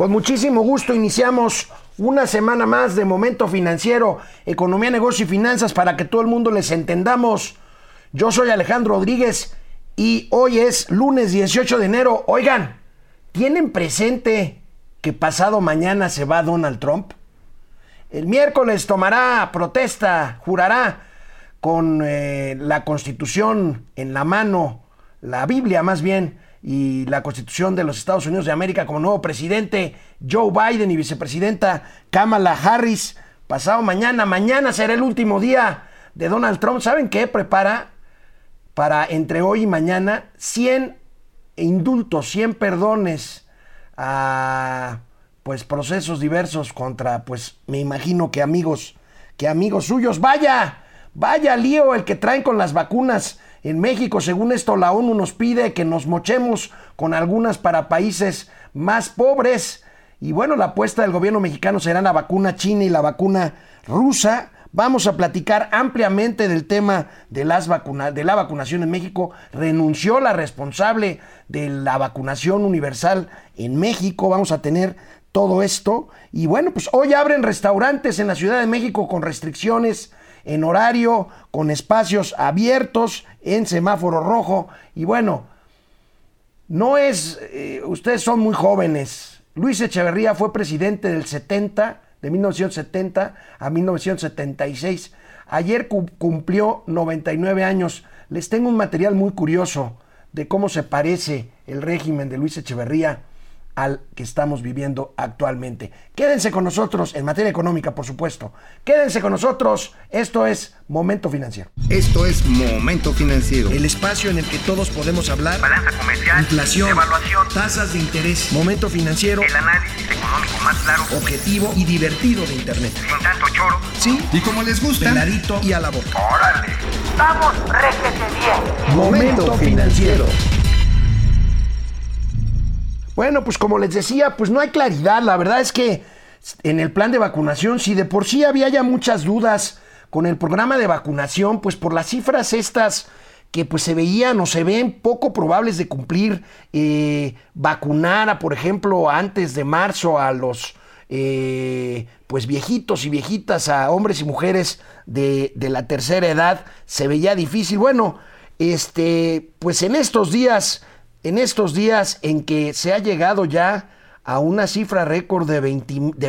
Con muchísimo gusto iniciamos una semana más de Momento Financiero, Economía, Negocio y Finanzas para que todo el mundo les entendamos. Yo soy Alejandro Rodríguez y hoy es lunes 18 de enero. Oigan, ¿tienen presente que pasado mañana se va Donald Trump? El miércoles tomará protesta, jurará con eh, la constitución en la mano, la Biblia más bien, y la Constitución de los Estados Unidos de América como nuevo presidente Joe Biden y vicepresidenta Kamala Harris. Pasado mañana, mañana será el último día de Donald Trump. ¿Saben qué prepara para entre hoy y mañana 100 indultos, 100 perdones a pues procesos diversos contra pues me imagino que amigos que amigos suyos. Vaya, vaya lío el que traen con las vacunas en México, según esto, la ONU nos pide que nos mochemos con algunas para países más pobres. Y bueno, la apuesta del gobierno mexicano será la vacuna china y la vacuna rusa. Vamos a platicar ampliamente del tema de, las de la vacunación en México. Renunció la responsable de la vacunación universal en México. Vamos a tener todo esto. Y bueno, pues hoy abren restaurantes en la Ciudad de México con restricciones en horario, con espacios abiertos, en semáforo rojo. Y bueno, no es, eh, ustedes son muy jóvenes. Luis Echeverría fue presidente del 70, de 1970 a 1976. Ayer cumplió 99 años. Les tengo un material muy curioso de cómo se parece el régimen de Luis Echeverría al que estamos viviendo actualmente. Quédense con nosotros en materia económica, por supuesto. Quédense con nosotros. Esto es Momento Financiero. Esto es Momento Financiero. El espacio en el que todos podemos hablar. Balanza comercial. Inflación. Evaluación. Tasas de interés. Momento Financiero. El análisis económico más claro. Objetivo y divertido de Internet. Sin tanto choro. Sí. Y como les gusta. Peladito y a la boca. Órale. Vamos, réjete bien. Momento Financiero. Bueno, pues como les decía, pues no hay claridad. La verdad es que en el plan de vacunación, si de por sí había ya muchas dudas con el programa de vacunación, pues por las cifras estas que pues se veían o se ven poco probables de cumplir, eh, vacunar a, por ejemplo, antes de marzo a los eh, pues viejitos y viejitas, a hombres y mujeres de, de la tercera edad, se veía difícil. Bueno, este, pues en estos días en estos días en que se ha llegado ya a una cifra récord de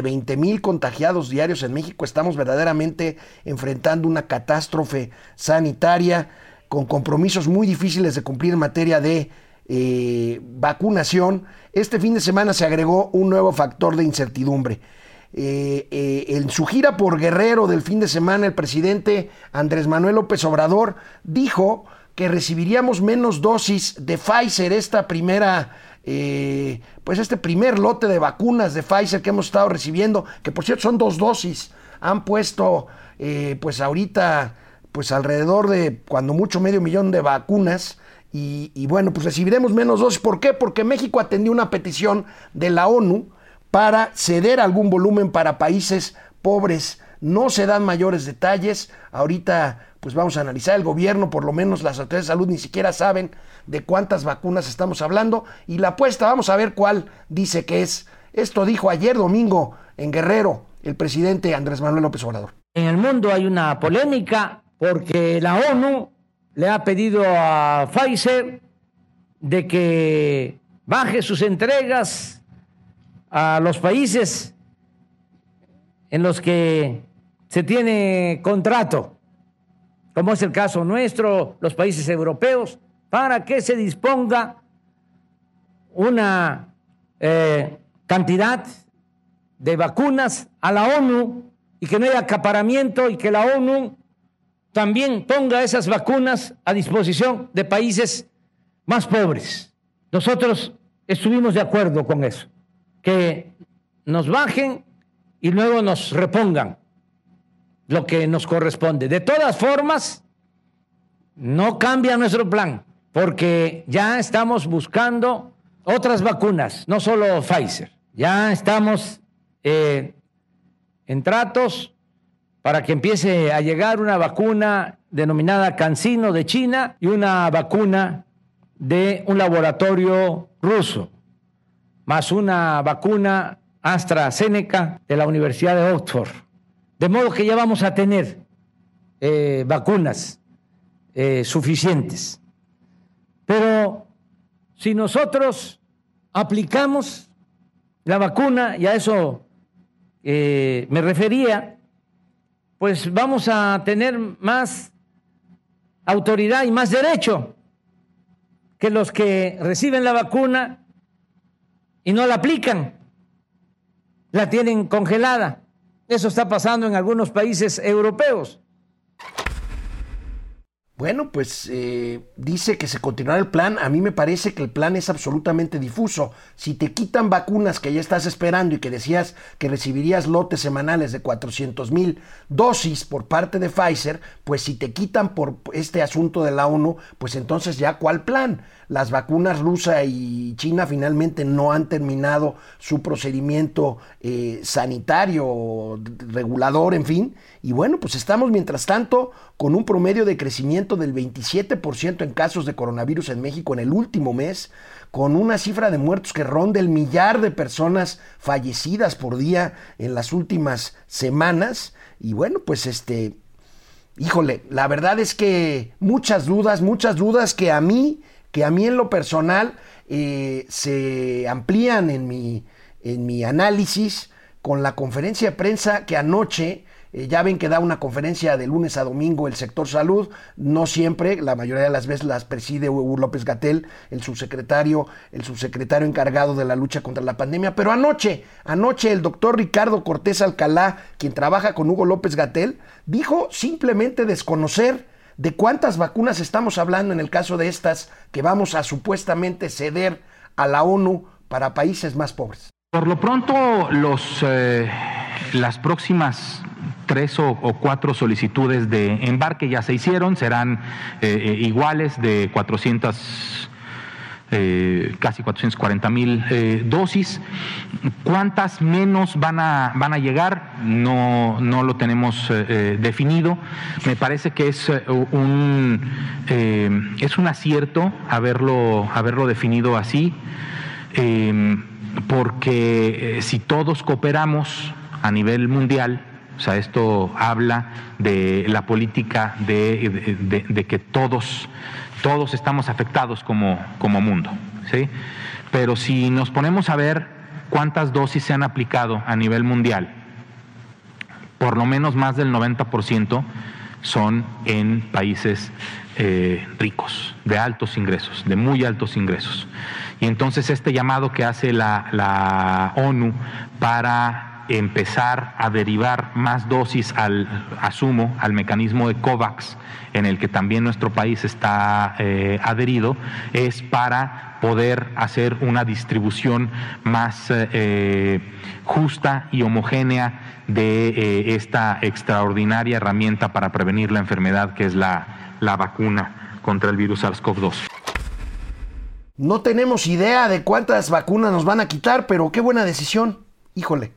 20 mil contagiados diarios en México, estamos verdaderamente enfrentando una catástrofe sanitaria con compromisos muy difíciles de cumplir en materia de eh, vacunación. Este fin de semana se agregó un nuevo factor de incertidumbre. Eh, eh, en su gira por Guerrero del fin de semana, el presidente Andrés Manuel López Obrador dijo que recibiríamos menos dosis de Pfizer, esta primera, eh, pues este primer lote de vacunas de Pfizer que hemos estado recibiendo, que por cierto son dos dosis, han puesto eh, pues ahorita pues alrededor de cuando mucho medio millón de vacunas. Y, y bueno, pues recibiremos menos dosis. ¿Por qué? Porque México atendió una petición de la ONU para ceder algún volumen para países pobres. No se dan mayores detalles. Ahorita pues vamos a analizar el gobierno, por lo menos las autoridades de salud ni siquiera saben de cuántas vacunas estamos hablando y la apuesta, vamos a ver cuál dice que es. Esto dijo ayer domingo en Guerrero el presidente Andrés Manuel López Obrador. En el mundo hay una polémica porque la ONU le ha pedido a Pfizer de que baje sus entregas a los países en los que se tiene contrato como es el caso nuestro, los países europeos, para que se disponga una eh, cantidad de vacunas a la ONU y que no haya acaparamiento y que la ONU también ponga esas vacunas a disposición de países más pobres. Nosotros estuvimos de acuerdo con eso, que nos bajen y luego nos repongan lo que nos corresponde. De todas formas, no cambia nuestro plan, porque ya estamos buscando otras vacunas, no solo Pfizer. Ya estamos eh, en tratos para que empiece a llegar una vacuna denominada Cancino de China y una vacuna de un laboratorio ruso, más una vacuna AstraZeneca de la Universidad de Oxford. De modo que ya vamos a tener eh, vacunas eh, suficientes. Pero si nosotros aplicamos la vacuna, y a eso eh, me refería, pues vamos a tener más autoridad y más derecho que los que reciben la vacuna y no la aplican, la tienen congelada. Eso está pasando en algunos países europeos. Bueno, pues eh, dice que se continuará el plan. A mí me parece que el plan es absolutamente difuso. Si te quitan vacunas que ya estás esperando y que decías que recibirías lotes semanales de 400 mil dosis por parte de Pfizer, pues si te quitan por este asunto de la ONU, pues entonces ya cuál plan. Las vacunas rusa y China finalmente no han terminado su procedimiento eh, sanitario, regulador, en fin. Y bueno, pues estamos mientras tanto con un promedio de crecimiento del 27% en casos de coronavirus en México en el último mes, con una cifra de muertos que ronda el millar de personas fallecidas por día en las últimas semanas. Y bueno, pues este, híjole, la verdad es que muchas dudas, muchas dudas que a mí, que a mí en lo personal eh, se amplían en mi, en mi análisis con la conferencia de prensa que anoche eh, ya ven que da una conferencia de lunes a domingo el sector salud, no siempre, la mayoría de las veces las preside Hugo López Gatel, el subsecretario, el subsecretario encargado de la lucha contra la pandemia, pero anoche, anoche el doctor Ricardo Cortés Alcalá, quien trabaja con Hugo López Gatel, dijo simplemente desconocer de cuántas vacunas estamos hablando en el caso de estas que vamos a supuestamente ceder a la ONU para países más pobres. Por lo pronto, eh, las próximas tres o, cuatro solicitudes de embarque ya se hicieron, serán eh, eh, iguales de 400 casi 440 mil dosis. ¿Cuántas menos van a, van a llegar? No, no lo tenemos definido. Me parece que es un, es un acierto haberlo, haberlo definido así porque eh, si todos cooperamos a nivel mundial, o sea, esto habla de la política de, que todos, todos estamos afectados como, como mundo, ¿sí? Pero si nos ponemos a ver cuántas dosis se han aplicado a nivel mundial, por lo menos más del 90% son en países eh, ricos, de altos ingresos, de muy altos ingresos. Y entonces este llamado que hace la, ONU para empezar a derivar más dosis al, asumo, al mecanismo de COVAX, en el que también nuestro país está eh, adherido, es para poder hacer una distribución más eh, justa y homogénea de eh, esta extraordinaria herramienta para prevenir la enfermedad que es la, la vacuna contra el virus SARS-CoV-2. No tenemos idea de cuántas vacunas nos van a quitar, pero qué buena decisión. Híjole,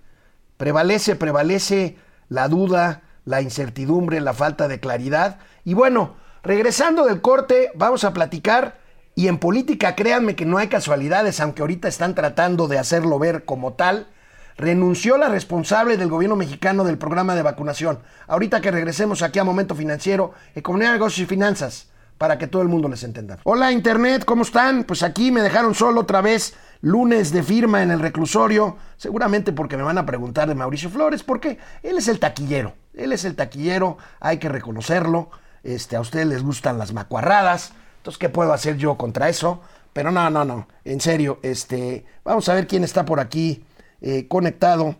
prevalece, prevalece la duda, la incertidumbre, la falta de claridad. Y bueno, regresando del corte, vamos a platicar. Y en política, créanme que no hay casualidades, aunque ahorita están tratando de hacerlo ver como tal. Renunció la responsable del gobierno mexicano del programa de vacunación. Ahorita que regresemos aquí a Momento Financiero, Economía, Negocios y Finanzas para que todo el mundo les entienda. Hola Internet, ¿cómo están? Pues aquí me dejaron solo otra vez lunes de firma en el reclusorio, seguramente porque me van a preguntar de Mauricio Flores, porque él es el taquillero, él es el taquillero, hay que reconocerlo, este, a ustedes les gustan las macuarradas, entonces, ¿qué puedo hacer yo contra eso? Pero no, no, no, en serio, este, vamos a ver quién está por aquí eh, conectado.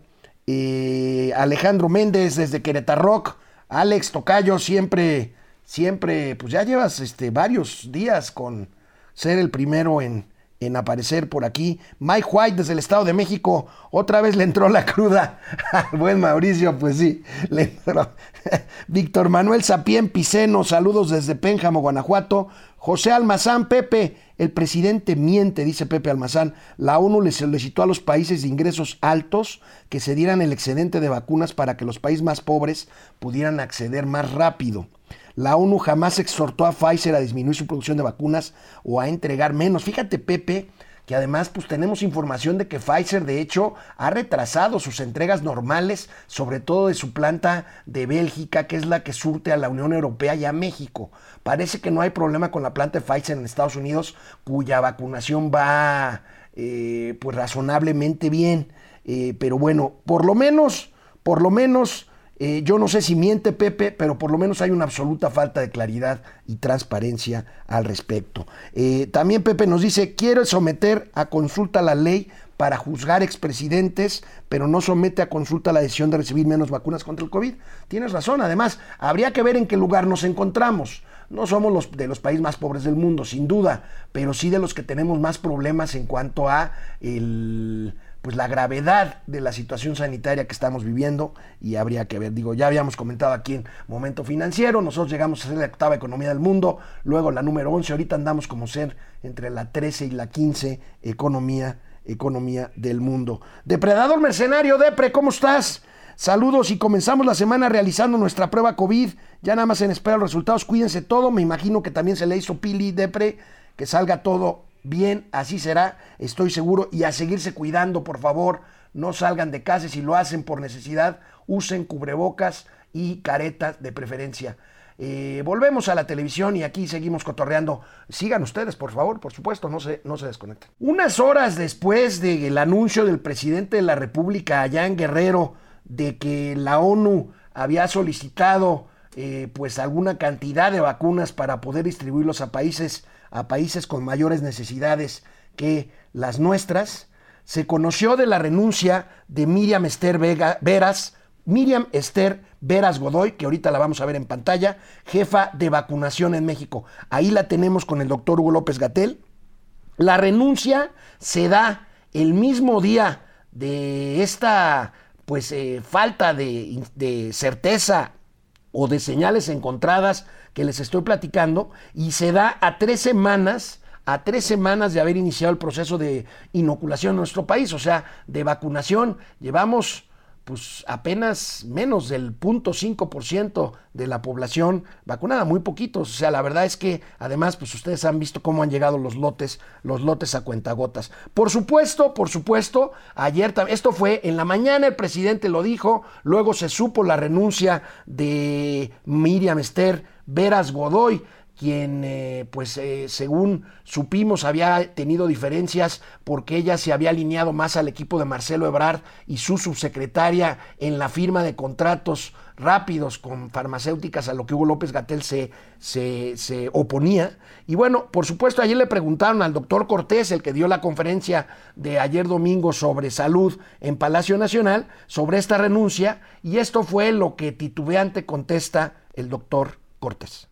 Eh, Alejandro Méndez desde Querétaro Alex Tocayo, siempre siempre, pues ya llevas este, varios días con ser el primero en, en aparecer por aquí. Mike White desde el Estado de México, otra vez le entró la cruda al buen Mauricio, pues sí, le entró. Víctor Manuel Sapien Piceno, saludos desde Pénjamo, Guanajuato. José Almazán, Pepe, el presidente miente, dice Pepe Almazán. La ONU le solicitó a los países de ingresos altos que se dieran el excedente de vacunas para que los países más pobres pudieran acceder más rápido. La ONU jamás exhortó a Pfizer a disminuir su producción de vacunas o a entregar menos. Fíjate, Pepe, que además pues tenemos información de que Pfizer de hecho ha retrasado sus entregas normales, sobre todo de su planta de Bélgica, que es la que surte a la Unión Europea y a México. Parece que no hay problema con la planta de Pfizer en Estados Unidos, cuya vacunación va eh, pues razonablemente bien. Eh, pero bueno, por lo menos, por lo menos eh, yo no sé si miente Pepe, pero por lo menos hay una absoluta falta de claridad y transparencia al respecto. Eh, también Pepe nos dice, quiere someter a consulta la ley para juzgar expresidentes, pero no somete a consulta la decisión de recibir menos vacunas contra el COVID. Tienes razón, además, habría que ver en qué lugar nos encontramos. No somos los de los países más pobres del mundo, sin duda, pero sí de los que tenemos más problemas en cuanto a el pues la gravedad de la situación sanitaria que estamos viviendo y habría que ver, digo, ya habíamos comentado aquí en Momento Financiero, nosotros llegamos a ser la octava economía del mundo, luego la número 11, ahorita andamos como ser entre la 13 y la 15 economía, economía del mundo. Depredador mercenario, Depre, ¿cómo estás? Saludos y comenzamos la semana realizando nuestra prueba COVID. Ya nada más en espera los resultados. Cuídense todo. Me imagino que también se le hizo Pili Depre. Que salga todo bien, así será, estoy seguro, y a seguirse cuidando, por favor, no salgan de casa, si lo hacen por necesidad, usen cubrebocas y caretas de preferencia. Eh, volvemos a la televisión y aquí seguimos cotorreando. Sigan ustedes, por favor, por supuesto, no se, no se desconecten. Unas horas después del anuncio del presidente de la República allá en Guerrero de que la ONU había solicitado eh, pues alguna cantidad de vacunas para poder distribuirlos a países a países con mayores necesidades que las nuestras, se conoció de la renuncia de Miriam Esther Vega, Veras, Miriam Esther Veras Godoy, que ahorita la vamos a ver en pantalla, jefa de vacunación en México. Ahí la tenemos con el doctor Hugo López Gatel. La renuncia se da el mismo día de esta pues eh, falta de, de certeza o de señales encontradas que les estoy platicando y se da a tres semanas a tres semanas de haber iniciado el proceso de inoculación en nuestro país, o sea, de vacunación. Llevamos pues apenas menos del 0.5% de la población vacunada, muy poquitos. O sea, la verdad es que además, pues ustedes han visto cómo han llegado los lotes, los lotes a cuentagotas. Por supuesto, por supuesto, ayer, esto fue en la mañana, el presidente lo dijo, luego se supo la renuncia de Miriam Esther Veras Godoy quien, eh, pues eh, según supimos, había tenido diferencias porque ella se había alineado más al equipo de Marcelo Ebrard y su subsecretaria en la firma de contratos rápidos con farmacéuticas a lo que Hugo López Gatel se, se, se oponía. Y bueno, por supuesto, ayer le preguntaron al doctor Cortés, el que dio la conferencia de ayer domingo sobre salud en Palacio Nacional, sobre esta renuncia, y esto fue lo que titubeante contesta el doctor Cortés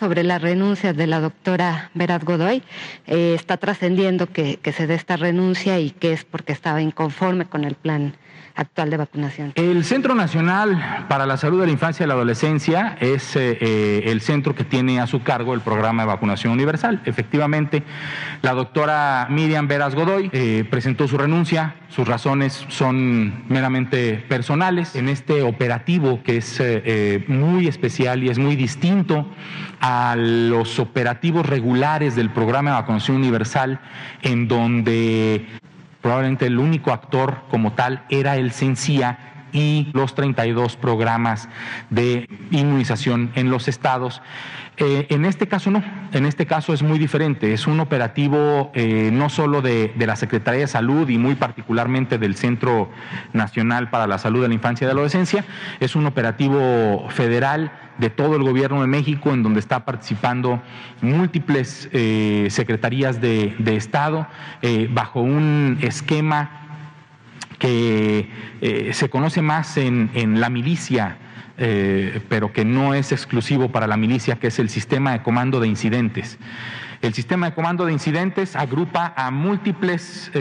sobre la renuncia de la doctora Veraz Godoy. Eh, está trascendiendo que, que, se dé esta renuncia y que es porque estaba inconforme con el plan actual de vacunación. El Centro Nacional para la Salud de la Infancia y la Adolescencia es eh, eh, el centro que tiene a su cargo el programa de vacunación universal. Efectivamente, la doctora Miriam Veras Godoy eh, presentó su renuncia. Sus razones son meramente personales. En este operativo que es muy especial y es muy distinto a los operativos regulares del programa de vacunación universal, en donde probablemente el único actor como tal era el CENCIA y los 32 programas de inmunización en los estados. Eh, en este caso no, en este caso es muy diferente, es un operativo eh, no solo de, de, la Secretaría de Salud y muy particularmente del Centro Nacional para la Salud de la Infancia y de la Adolescencia, es un operativo federal de todo el gobierno de México, en donde está participando múltiples eh, secretarías de, de Estado, bajo un esquema que eh, se conoce más en, en la milicia, pero que no es exclusivo para la milicia, que es el sistema de comando de incidentes. El sistema de comando de incidentes agrupa a múltiples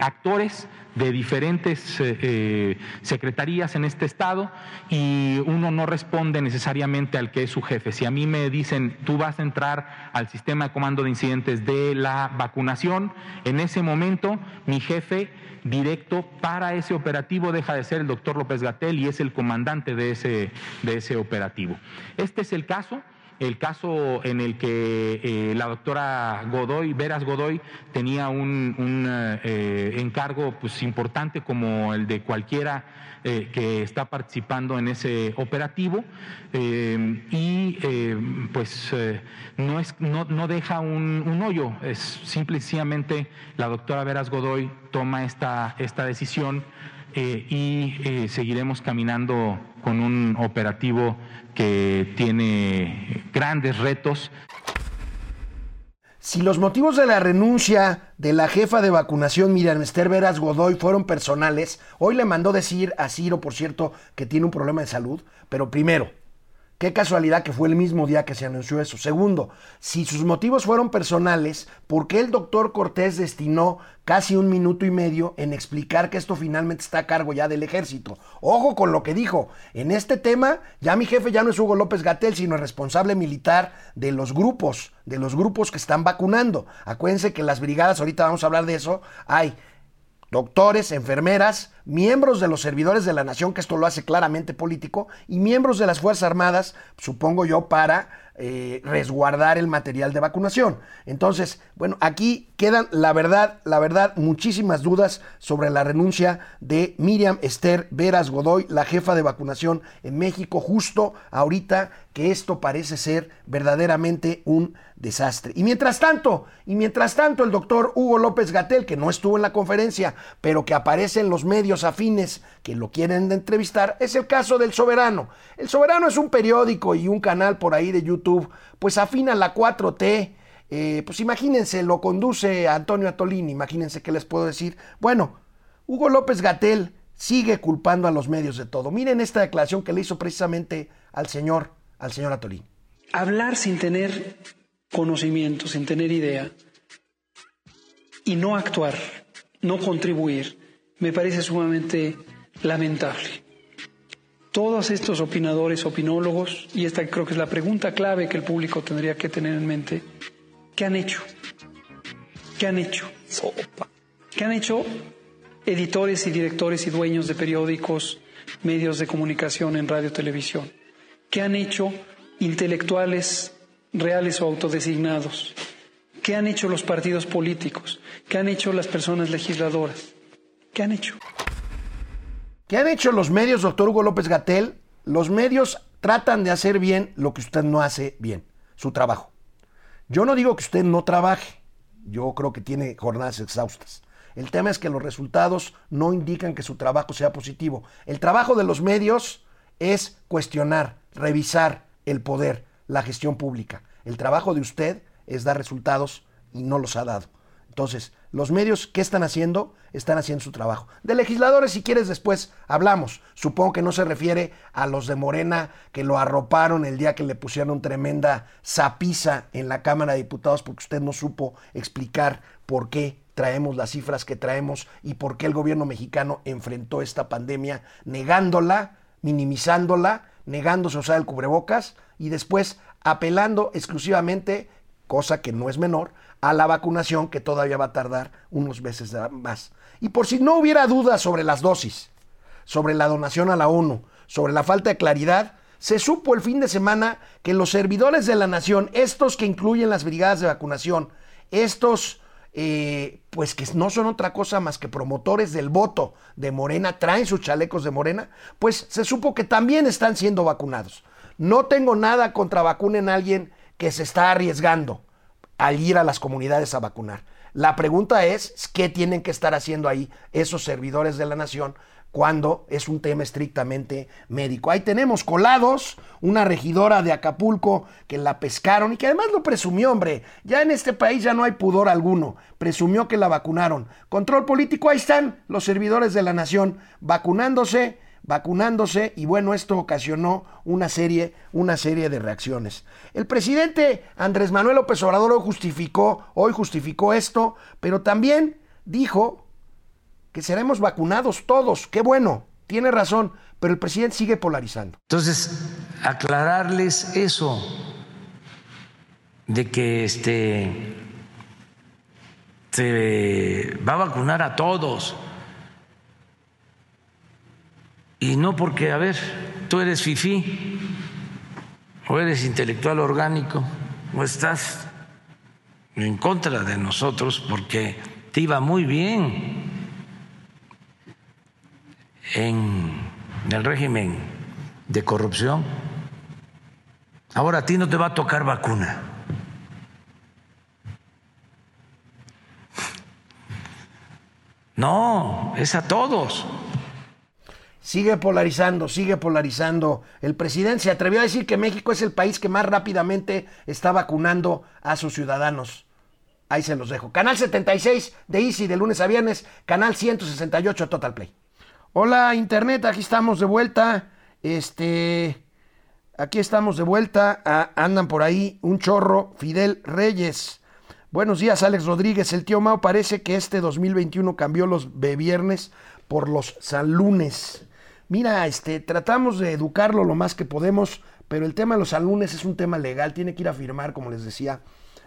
actores, de diferentes eh, secretarías en este estado y uno no responde necesariamente al que es su jefe. Si a mí me dicen, tú vas a entrar al sistema de comando de incidentes de la vacunación, en ese momento mi jefe directo para ese operativo deja de ser el doctor López Gatel y es el comandante de ese, de ese operativo. Este es el caso el caso en el que eh, la doctora Godoy, Veras Godoy, tenía un, un eh, encargo pues, importante como el de cualquiera eh, que está participando en ese operativo eh, y eh, pues eh, no, es, no, no deja un, hoyo, es simple y sencillamente la doctora Veras Godoy toma esta, esta decisión eh, y seguiremos caminando con un operativo que tiene grandes retos. Si los motivos de la renuncia de la jefa de vacunación, Miriam Esther Veras Godoy, fueron personales, hoy le mandó decir a Ciro, por cierto, que tiene un problema de salud, pero primero, Qué casualidad que fue el mismo día que se anunció eso. Segundo, si sus motivos fueron personales, ¿por qué el doctor Cortés destinó casi un minuto y medio en explicar que esto finalmente está a cargo ya del ejército? Ojo con lo que dijo. En este tema, ya mi jefe ya no es Hugo López Gatel, sino el responsable militar de los grupos, de los grupos que están vacunando. Acuérdense que las brigadas, ahorita vamos a hablar de eso, hay doctores, enfermeras, miembros de los servidores de la nación, que esto lo hace claramente político, y miembros de las Fuerzas Armadas, supongo yo, para eh, resguardar el material de vacunación. Entonces, bueno, aquí quedan, la verdad, la verdad, muchísimas dudas sobre la renuncia de Miriam Esther Veras Godoy, la jefa de vacunación en México, justo ahorita que esto parece ser verdaderamente un desastre. Y mientras tanto, y mientras tanto, el doctor Hugo López Gatel, que no estuvo en la conferencia, pero que aparece en los medios afines que lo quieren entrevistar, es el caso del Soberano. El Soberano es un periódico y un canal por ahí de YouTube, pues afina la 4T. Eh, pues imagínense, lo conduce Antonio Atolini, imagínense qué les puedo decir. Bueno, Hugo López Gatel sigue culpando a los medios de todo. Miren esta declaración que le hizo precisamente al señor, al señor Atolini. Hablar sin tener conocimiento, sin tener idea, y no actuar, no contribuir, me parece sumamente lamentable. Todos estos opinadores, opinólogos, y esta creo que es la pregunta clave que el público tendría que tener en mente, ¿qué han hecho? ¿Qué han hecho? ¿Qué han hecho editores y directores y dueños de periódicos, medios de comunicación en radio, televisión? ¿Qué han hecho intelectuales reales o autodesignados? ¿Qué han hecho los partidos políticos? ¿Qué han hecho las personas legisladoras? ¿Qué han hecho? ¿Qué han hecho los medios, doctor Hugo López Gatel? Los medios tratan de hacer bien lo que usted no hace bien, su trabajo. Yo no digo que usted no trabaje, yo creo que tiene jornadas exhaustas. El tema es que los resultados no indican que su trabajo sea positivo. El trabajo de los medios es cuestionar, revisar el poder, la gestión pública. El trabajo de usted es dar resultados y no los ha dado. Entonces, los medios, ¿qué están haciendo? Están haciendo su trabajo. De legisladores, si quieres, después hablamos. Supongo que no se refiere a los de Morena que lo arroparon el día que le pusieron tremenda zapiza en la Cámara de Diputados porque usted no supo explicar por qué traemos las cifras que traemos y por qué el gobierno mexicano enfrentó esta pandemia negándola, minimizándola, negándose a usar el cubrebocas y después apelando exclusivamente, cosa que no es menor, a la vacunación que todavía va a tardar unos meses más. Y por si no hubiera dudas sobre las dosis, sobre la donación a la ONU, sobre la falta de claridad, se supo el fin de semana que los servidores de la nación, estos que incluyen las brigadas de vacunación, estos eh, pues que no son otra cosa más que promotores del voto de Morena, traen sus chalecos de Morena, pues se supo que también están siendo vacunados. No tengo nada contra vacunen a alguien que se está arriesgando al ir a las comunidades a vacunar. La pregunta es, ¿qué tienen que estar haciendo ahí esos servidores de la nación cuando es un tema estrictamente médico? Ahí tenemos colados, una regidora de Acapulco que la pescaron y que además lo presumió, hombre. Ya en este país ya no hay pudor alguno. Presumió que la vacunaron. Control político, ahí están los servidores de la nación vacunándose vacunándose y bueno, esto ocasionó una serie, una serie de reacciones. El presidente Andrés Manuel López Obrador hoy justificó, hoy justificó esto, pero también dijo que seremos vacunados todos. Qué bueno, tiene razón, pero el presidente sigue polarizando. Entonces, aclararles eso de que este se va a vacunar a todos Y no porque, a ver, tú eres fifí o eres intelectual orgánico o estás en contra de nosotros porque te iba muy bien en el régimen de corrupción. Ahora a ti no te va a tocar vacuna. No, es a todos. Sigue polarizando, sigue polarizando. El presidente se atrevió a decir que México es el país que más rápidamente está vacunando a sus ciudadanos. Ahí se los dejo. Canal 76 de Easy de lunes a viernes, canal 168 Total Play. Hola Internet, aquí estamos de vuelta. Este, aquí estamos de vuelta. Ah, andan por ahí un chorro, Fidel Reyes. Buenos días, Alex Rodríguez. El tío Mao parece que este 2021 cambió los viernes por los salunes. Mira, este, tratamos de educarlo lo más que podemos, pero el tema de los salunes es un tema legal. Tiene que ir a firmar, como les decía,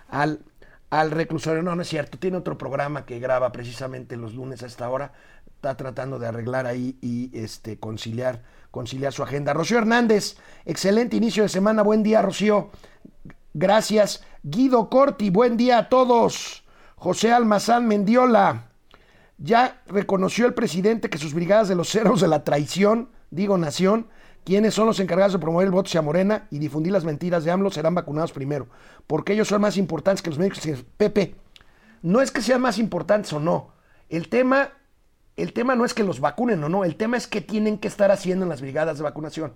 al, al reclusorio. No, no es cierto. Tiene otro programa que graba precisamente los lunes a esta hora. Está tratando de arreglar ahí y este, conciliar, conciliar su agenda. Rocío Hernández, excelente inicio de semana. Buen día, Rocío. Gracias. Guido Corti, buen día a todos. José Almazán Mendiola, ya reconoció el presidente que sus brigadas de los ceros de la traición, digo nación, quienes son los encargados de promover el voto hacia Morena y difundir las mentiras de AMLO, serán vacunados primero, porque ellos son más importantes que los médicos. Pepe, no es que sean más importantes o no. El tema, el tema no es que los vacunen o no, el tema es que tienen que estar haciendo en las brigadas de vacunación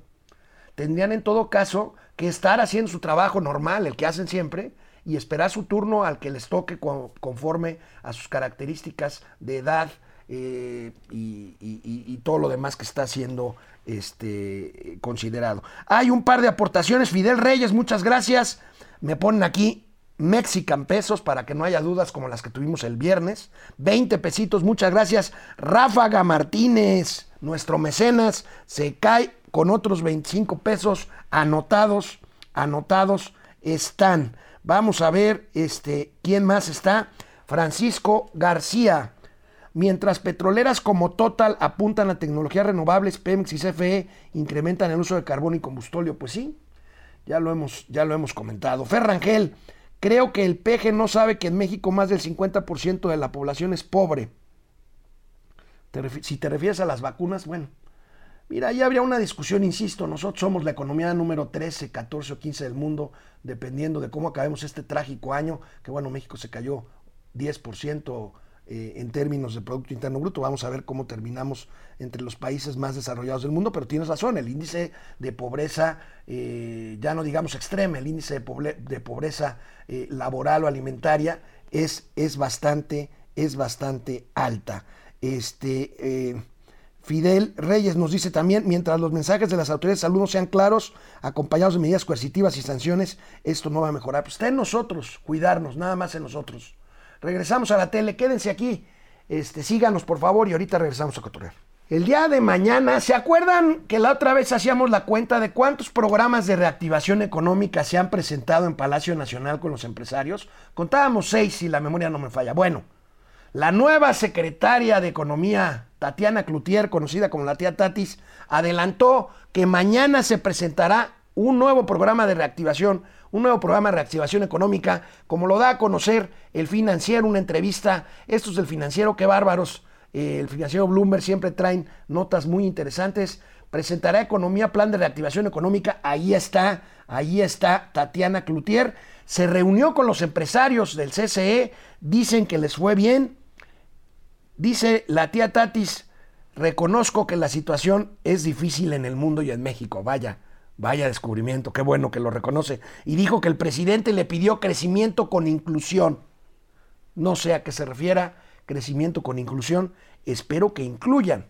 tendrían en todo caso que estar haciendo su trabajo normal, el que hacen siempre, y esperar su turno al que les toque conforme a sus características de edad eh, y, todo lo demás que está siendo este, considerado. Hay un par de aportaciones. Fidel Reyes, muchas gracias. Me ponen aquí Mexican pesos para que no haya dudas como las que tuvimos el viernes. 20 pesitos, muchas gracias. Ráfaga Martínez, nuestro mecenas, se cae con otros 25 pesos anotados, anotados están. Vamos a ver este, quién más está. Francisco García. Mientras petroleras como Total apuntan a tecnologías renovables, Pemex y CFE incrementan el uso de carbón y combustóleo. Pues sí, ya lo hemos, ya lo hemos comentado. Ferrangel, creo que el PG no sabe que en México más del 50% de la población es pobre. si te refieres a las vacunas, bueno, Mira, ya habría una discusión, insisto, nosotros somos la economía número 13, 14 o 15 del mundo, dependiendo de cómo acabemos este trágico año, que bueno, México se cayó 10% eh, en términos de Producto Interno Bruto, vamos a ver cómo terminamos entre los países más desarrollados del mundo, pero tienes razón, el índice de pobreza, eh, ya no digamos extrema, el índice de, pobreza eh, laboral o alimentaria es, es, bastante, es bastante alta. Este, Fidel Reyes nos dice también, mientras los mensajes de las autoridades de salud no sean claros, acompañados de medidas coercitivas y sanciones, esto no va a mejorar. Pues está en nosotros, cuidarnos, nada más en nosotros. Regresamos a la tele, quédense aquí, este, síganos por favor y ahorita regresamos a Cotorrear. El día de mañana, ¿se acuerdan que la otra vez hacíamos la cuenta de cuántos programas de reactivación económica se han presentado en Palacio Nacional con los empresarios? Contábamos seis si la memoria no me falla. Bueno, la nueva secretaria de Economía, Tatiana Cloutier, conocida como la tía Tatis, adelantó que mañana se presentará un nuevo programa de reactivación, un nuevo programa de reactivación económica, como lo da a conocer el financiero, una entrevista. Estos del financiero, qué bárbaros. Eh, el financiero Bloomberg siempre traen notas muy interesantes. Presentará Economía, Plan de Reactivación Económica. Ahí está, ahí está Tatiana Cloutier. Se reunió con los empresarios del CCE, dicen que les fue bien, Dice la tía Tatis, reconozco que la situación es difícil en el mundo y en México. Vaya, vaya descubrimiento, qué bueno que lo reconoce. Y dijo que el presidente le pidió crecimiento con inclusión. No sé a qué se refiera, crecimiento con inclusión. Espero que incluyan,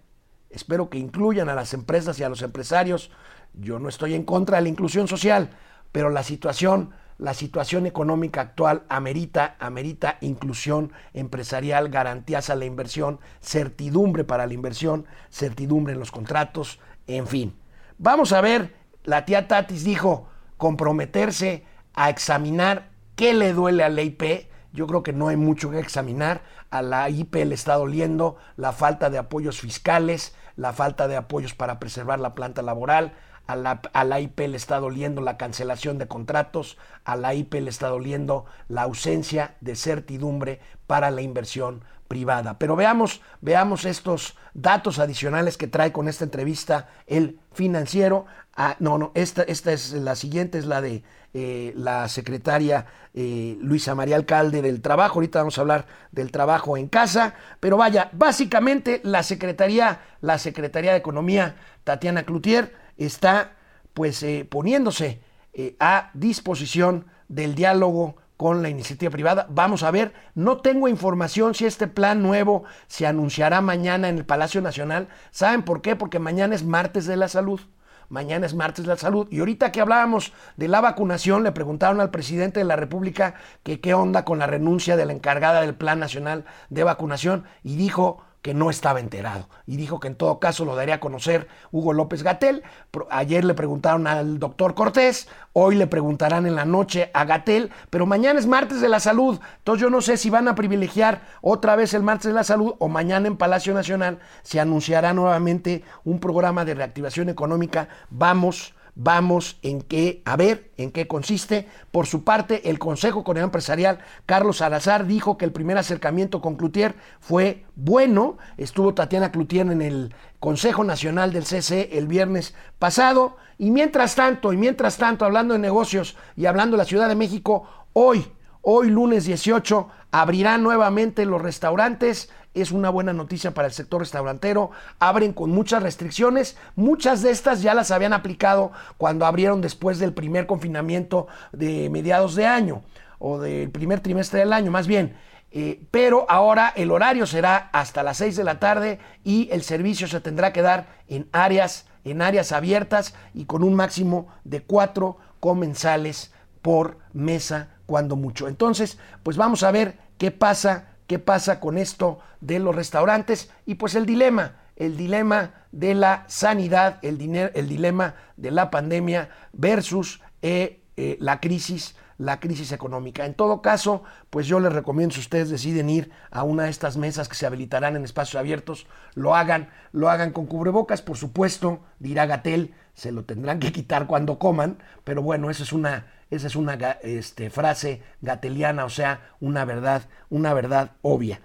espero que incluyan a las empresas y a los empresarios. Yo no estoy en contra de la inclusión social, pero la situación la situación económica actual amerita, amerita inclusión empresarial, garantías a la inversión, certidumbre para la inversión, certidumbre en los contratos, en fin. Vamos a ver, la tía Tatis dijo comprometerse a examinar qué le duele a la IP. Yo creo que no hay mucho que examinar. A la IP le está doliendo la falta de apoyos fiscales, la falta de apoyos para preservar la planta laboral. A la, a la IP le está doliendo la cancelación de contratos, a la IP le está doliendo la ausencia de certidumbre para la inversión privada. Pero veamos, veamos estos datos adicionales que trae con esta entrevista el financiero. Ah, no, no, esta, esta es la siguiente, es la de eh, la secretaria eh, Luisa María Alcalde del Trabajo. Ahorita vamos a hablar del trabajo en casa. Pero vaya, básicamente la Secretaría, la Secretaría de Economía, Tatiana Cloutier, está pues eh, poniéndose a disposición del diálogo con la iniciativa privada. Vamos a ver, no tengo información si este plan nuevo se anunciará mañana en el Palacio Nacional. ¿Saben por qué? Porque mañana es martes de la salud. Mañana es martes de la salud. Y ahorita que hablábamos de la vacunación, le preguntaron al presidente de la República que qué onda con la renuncia de la encargada del Plan Nacional de Vacunación y dijo que no estaba enterado y dijo que en todo caso lo daría a conocer Hugo López Gatel. Ayer le preguntaron al doctor Cortés, hoy le preguntarán en la noche a Gatel, pero mañana es martes de la salud, entonces yo no sé si van a privilegiar otra vez el martes de la salud o mañana en Palacio Nacional se anunciará nuevamente un programa de reactivación económica. Vamos vamos en qué, a ver en qué consiste. Por su parte, el Consejo Económico Empresarial, Carlos Salazar, dijo que el primer acercamiento con Cloutier fue bueno. Estuvo Tatiana Cloutier en el Consejo Nacional del CCE el viernes pasado. Y mientras tanto, y mientras tanto, hablando de negocios y hablando de la Ciudad de México, hoy, hoy lunes 18, abrirán nuevamente los restaurantes es una buena noticia para el sector restaurantero. Abren con muchas restricciones. Muchas de estas ya las habían aplicado cuando abrieron después del primer confinamiento de mediados de año o del primer trimestre del año, más bien. Eh, pero ahora el horario será hasta las 6 de la tarde y el servicio se tendrá que dar en áreas, en áreas abiertas y con un máximo de cuatro comensales por mesa cuando mucho. Entonces, pues vamos a ver qué pasa qué pasa con esto de los restaurantes y pues el dilema, el dilema de la sanidad, el, el dilema de la pandemia versus eh, eh, la crisis la crisis económica. En todo caso, pues yo les recomiendo, si ustedes deciden ir a una de estas mesas que se habilitarán en espacios abiertos, lo hagan, lo hagan con cubrebocas, por supuesto, dirá Gatel, se lo tendrán que quitar cuando coman, pero bueno, eso es una esa es una este, frase gateliana, o sea, una verdad, una verdad obvia.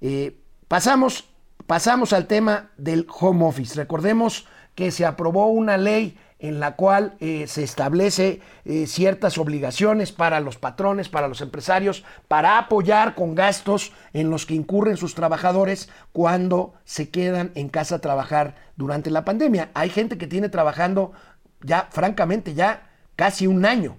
Eh, pasamos, pasamos al tema del home office. Recordemos que se aprobó una ley en la cual eh, se establece eh, ciertas obligaciones para los patrones, para los empresarios, para apoyar con gastos en los que incurren sus trabajadores cuando se quedan en casa a trabajar durante la pandemia. Hay gente que tiene trabajando ya, francamente, ya casi un año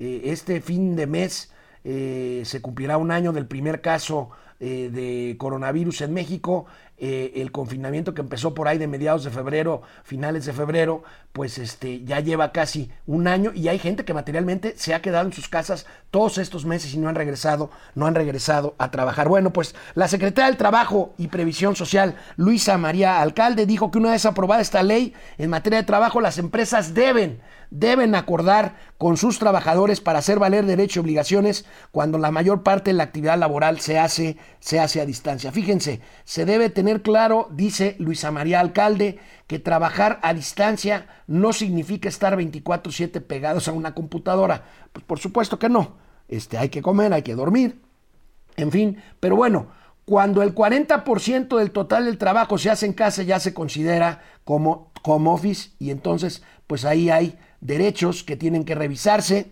eh, este fin de mes eh, se cumplirá un año del primer caso eh, de coronavirus en México. el confinamiento que empezó por ahí de mediados de febrero, finales de febrero, pues este, ya lleva casi un año y hay gente que materialmente se ha quedado en sus casas todos estos meses y no han regresado, no han regresado a trabajar. Bueno, pues la secretaria del Trabajo y Previsión Social, Luisa María Alcalde, dijo que una vez aprobada esta ley en materia de trabajo, las empresas deben deben acordar con sus trabajadores para hacer valer derechos y obligaciones cuando la mayor parte de la actividad laboral se hace, se hace a distancia. Fíjense, se debe tener claro, dice Luisa María Alcalde, que trabajar a distancia no significa estar 24/7 pegados a una computadora. Pues por supuesto que no. Este, hay que comer, hay que dormir, en fin, pero bueno, cuando el 40% del total del trabajo se hace en casa ya se considera como home office y entonces pues ahí hay derechos que tienen que revisarse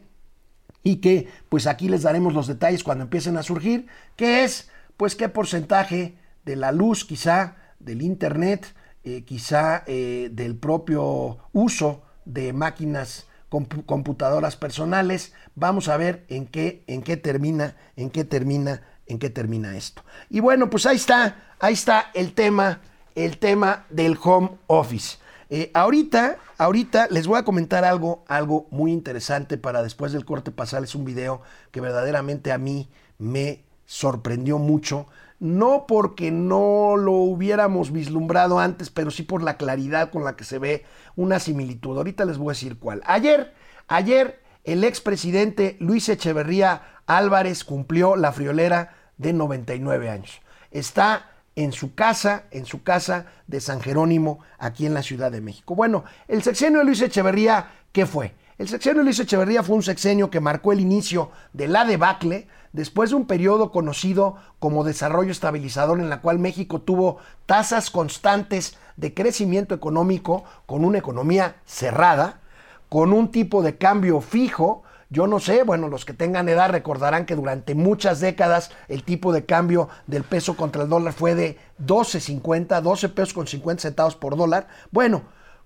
y que pues aquí les daremos los detalles cuando empiecen a surgir, que es pues qué porcentaje de la luz quizá, del internet, eh, quizá eh, del propio uso de máquinas computadoras personales. Vamos a ver en qué, en qué termina, en qué termina, en qué termina esto. Y bueno, pues ahí está, ahí está el tema, el tema del home office. Eh, ahorita, ahorita les voy a comentar algo, algo muy interesante para después del corte pasarles un video que verdaderamente a mí me sorprendió mucho. No porque no lo hubiéramos vislumbrado antes, pero sí por la claridad con la que se ve una similitud. Ahorita les voy a decir cuál. Ayer, ayer, el expresidente Luis Echeverría Álvarez cumplió la friolera de 99 años. Está en su casa, en su casa de San Jerónimo, aquí en la Ciudad de México. Bueno, el sexenio de Luis Echeverría, ¿qué fue? El sexenio de Luis Echeverría fue un sexenio que marcó el inicio de la debacle después de un periodo conocido como desarrollo estabilizador en la cual México tuvo tasas constantes de crecimiento económico con una economía cerrada, con un tipo de cambio fijo, yo no sé, bueno, los que tengan edad recordarán que durante muchas décadas el tipo de cambio del peso contra el dólar fue de 12.50, 12 pesos con 50 centavos por dólar. Bueno,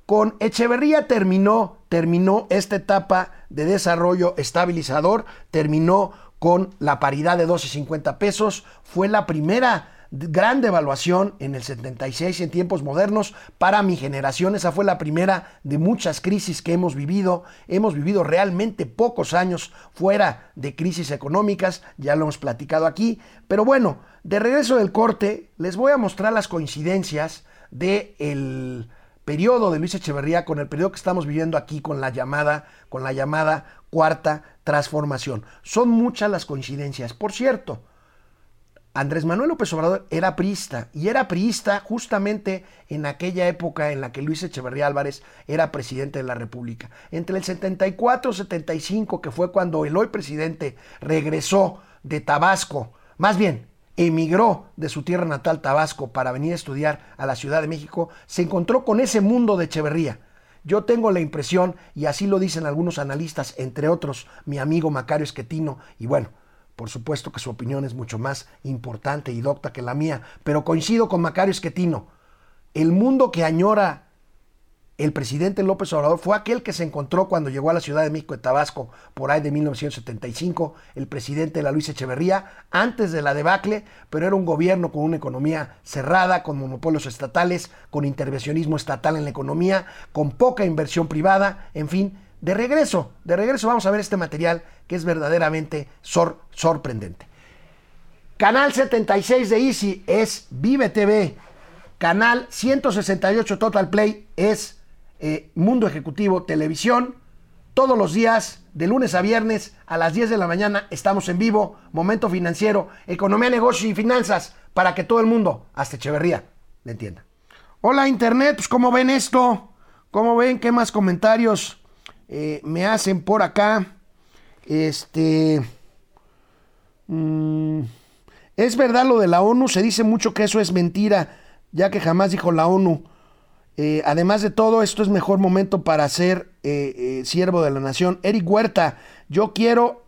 con Echeverría terminó, terminó esta etapa de desarrollo estabilizador, terminó con la paridad de 12.50 pesos, fue la primera gran devaluación en el 76 en tiempos modernos. Para mi generación esa fue la primera de muchas crisis que hemos vivido. Hemos vivido realmente pocos años fuera de crisis económicas, ya lo hemos platicado aquí. Pero bueno, de regreso del corte, les voy a mostrar las coincidencias del el periodo de Luis Echeverría con el periodo que estamos viviendo aquí con la llamada, con la llamada cuarta transformación. Son muchas las coincidencias. Por cierto, Andrés Manuel López Obrador era priista y era priista justamente en aquella época en la que Luis Echeverría Álvarez era presidente de la República. Entre el 74 y 75, que fue cuando el hoy presidente regresó de Tabasco, más bien emigró de su tierra natal Tabasco para venir a estudiar a la Ciudad de México, se encontró con ese mundo de Echeverría. Yo tengo la impresión, y así lo dicen algunos analistas, entre otros mi amigo Macario Esquetino, y bueno, por supuesto que su opinión es mucho más importante y docta que la mía, pero coincido con Macario Esquetino. El mundo que añora el presidente López Obrador fue aquel que se encontró cuando llegó a la Ciudad de México de Tabasco por ahí de 1975, el presidente de la Luis Echeverría, antes de la debacle, pero era un gobierno con una economía cerrada, con monopolios estatales, con intervencionismo estatal en la economía, con poca inversión privada, en fin, de regreso, de regreso vamos a ver este material que es verdaderamente sorprendente. Canal 76 de Easy es Vive TV. Canal 168 Total Play es eh, Mundo Ejecutivo Televisión. Todos los días, de lunes a viernes, a las 10 de la mañana, estamos en vivo. Momento financiero, economía, negocios y finanzas, para que todo el mundo, hasta Echeverría, le entienda. Hola Internet, pues ¿cómo ven esto? ¿Cómo ven? ¿Qué más comentarios eh, me hacen por acá? Este... Mm, es verdad lo de la ONU, se dice mucho que eso es mentira, ya que jamás dijo la ONU. Eh, además de todo, esto es mejor momento para ser eh, siervo de la nación. Eric Huerta, yo quiero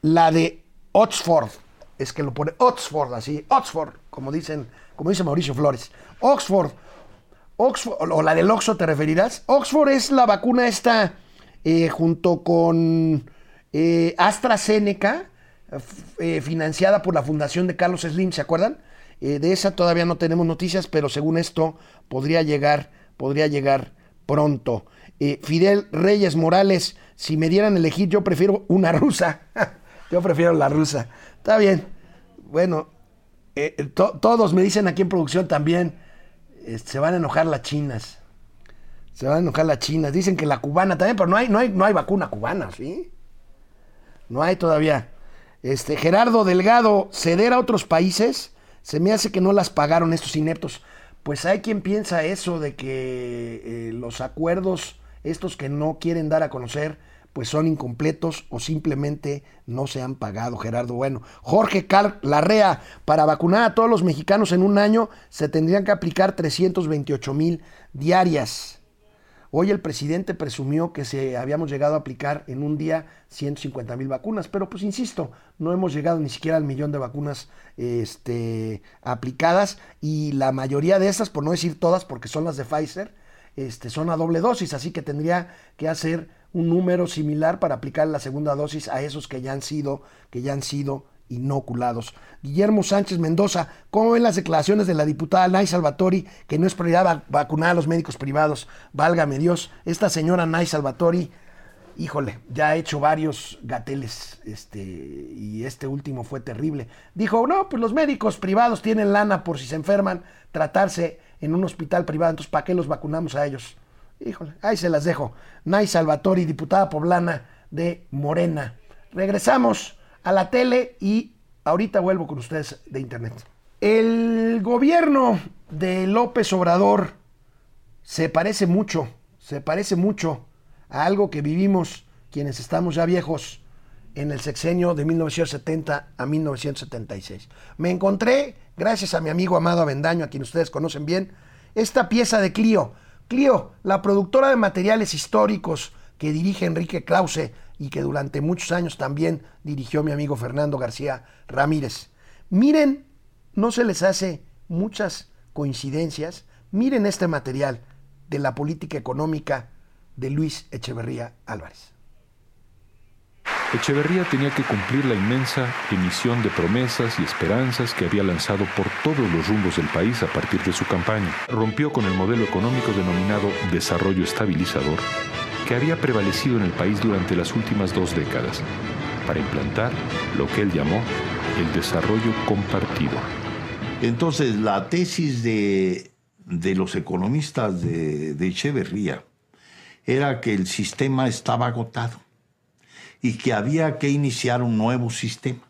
la de Oxford. Es que lo pone Oxford así, Oxford, como dicen, como dice Mauricio Flores. Oxford, Oxford, o la del Oxford te referirás. Oxford es la vacuna esta junto con AstraZeneca, financiada por la Fundación de Carlos Slim, ¿se acuerdan? de esa todavía no tenemos noticias, pero según esto podría llegar podría llegar pronto. Eh, Fidel Reyes Morales, si me dieran elegir, yo prefiero una rusa. yo prefiero la rusa. Está bien. Bueno, eh, eh, todos me dicen aquí en producción también, se van a enojar las chinas. Se van a enojar las chinas. Dicen que la cubana también, pero no hay, no hay, no hay vacuna cubana, ¿sí? No hay todavía. Este, Gerardo Delgado, ceder a otros países, se me hace que no las pagaron estos ineptos pues hay quien piensa eso de que eh, los acuerdos, estos que no quieren dar a conocer, pues son incompletos o simplemente no se han pagado, Gerardo. Bueno, Jorge Car Larrea, para vacunar a todos los mexicanos en un año se tendrían que aplicar 328 mil diarias. Hoy el presidente presumió que se habíamos llegado a aplicar en un día 150 mil vacunas, pero pues insisto, no hemos llegado ni siquiera al millón de vacunas este, aplicadas y la mayoría de estas, por no decir todas, porque son las de Pfizer, este, son a doble dosis, así que tendría que hacer un número similar para aplicar la segunda dosis a esos que ya han sido, que ya han sido inoculados. Guillermo Sánchez Mendoza, ¿cómo ven las declaraciones de la diputada Nay Salvatori que no es prioridad vacunar a los médicos privados? Válgame Dios, esta señora Nay Salvatori, híjole, ya ha hecho varios gateles, este, y este último fue terrible. Dijo, no, pues los médicos privados tienen lana por si se enferman, tratarse en un hospital privado, entonces ¿para qué los vacunamos a ellos? Híjole, ahí se las dejo. Nay Salvatori, diputada poblana de Morena. Regresamos a la tele y ahorita vuelvo con ustedes de internet. El gobierno de López Obrador se parece mucho, se parece mucho a algo que vivimos quienes estamos ya viejos en el sexenio de 1970 a 1976. Me encontré, gracias a mi amigo Amado Avendaño, a quien ustedes conocen bien, esta pieza de Clio. Clio, la productora de materiales históricos que dirige Enrique Krause y que durante muchos años también dirigió mi amigo Fernando García Ramírez. Miren, no se les hace muchas coincidencias. Miren este material de la política económica de Luis Echeverría Álvarez. Echeverría tenía que cumplir la inmensa emisión de promesas y esperanzas que había lanzado por todos los rumbos del país a partir de su campaña. Rompió con el modelo económico denominado desarrollo estabilizador que había prevalecido en el país durante las últimas dos décadas, para implantar lo que él llamó el desarrollo compartido. Entonces, la tesis de, de los economistas de, de Echeverría era que el sistema estaba agotado y que había que iniciar un nuevo sistema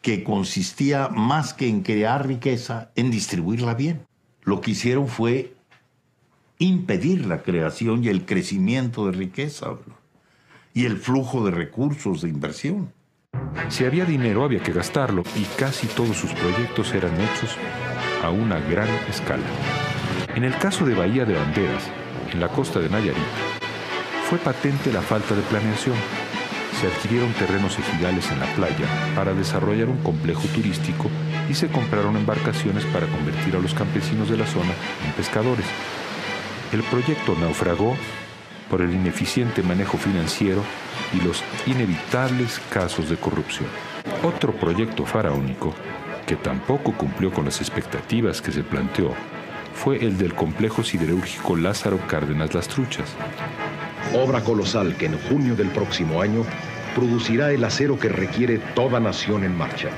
que consistía más que en crear riqueza, en distribuirla bien. Lo que hicieron fue impedir la creación y el crecimiento de riqueza ¿verdad? y el flujo de recursos de inversión. Si había dinero había que gastarlo y casi todos sus proyectos eran hechos a una gran escala. En el caso de Bahía de Banderas, en la costa de Nayarit, fue patente la falta de planeación. Se adquirieron terrenos ejidales en la playa para desarrollar un complejo turístico y se compraron embarcaciones para convertir a los campesinos de la zona en pescadores. El proyecto naufragó por el ineficiente manejo financiero y los inevitables casos de corrupción. Otro proyecto faraónico, que tampoco cumplió con las expectativas que se planteó, fue el del complejo siderúrgico Lázaro Cárdenas Las Truchas. Obra colosal que en junio del próximo año producirá el acero que requiere toda nación en marcha.